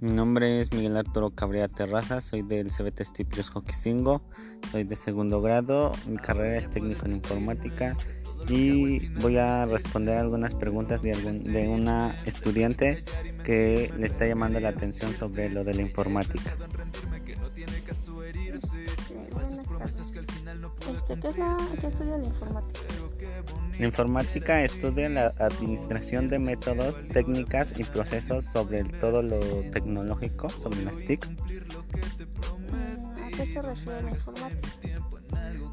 Mi nombre es Miguel Arturo Cabrera Terraza, soy del CBT Stipios Joquisingo, soy de segundo grado, mi carrera es técnico en informática y voy a responder algunas preguntas de, de una estudiante que le está llamando la atención sobre lo de la informática. Este, ¿qué, es la, ¿Qué estudia la informática? La informática estudia la administración de métodos, técnicas y procesos sobre todo lo tecnológico, sobre las TICs. ¿A qué se refiere la informática?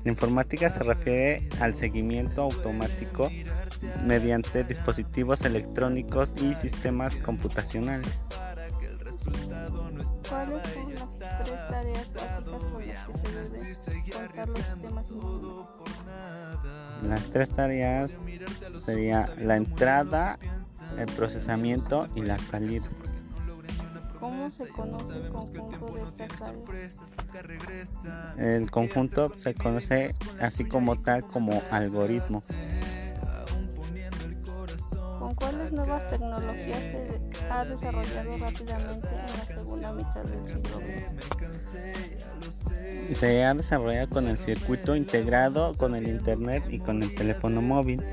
La informática se refiere al seguimiento automático mediante dispositivos electrónicos y sistemas computacionales. ¿Cuáles son las tres tareas básicas con las que se deben contar los sistemas informáticos? Las tres tareas sería la entrada, el procesamiento y la salida. ¿Cómo se conoce el conjunto de estas tareas? El conjunto se conoce así como tal como algoritmo. ¿Con cuáles nuevas tecnologías se ha desarrollado rápidamente en la segunda mitad del siglo XX? Se ha desarrollado con el circuito integrado, con el internet y con el teléfono móvil.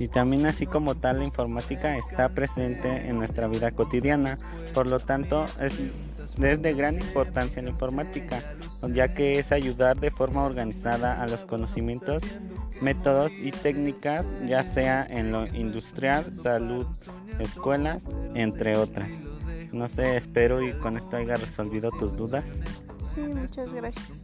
Y también así como tal la informática está presente en nuestra vida cotidiana. Por lo tanto, es, es de gran importancia la informática, ya que es ayudar de forma organizada a los conocimientos métodos y técnicas, ya sea en lo industrial, salud, escuelas, entre otras. No sé, espero y con esto haya resolvido tus dudas. Sí, muchas gracias.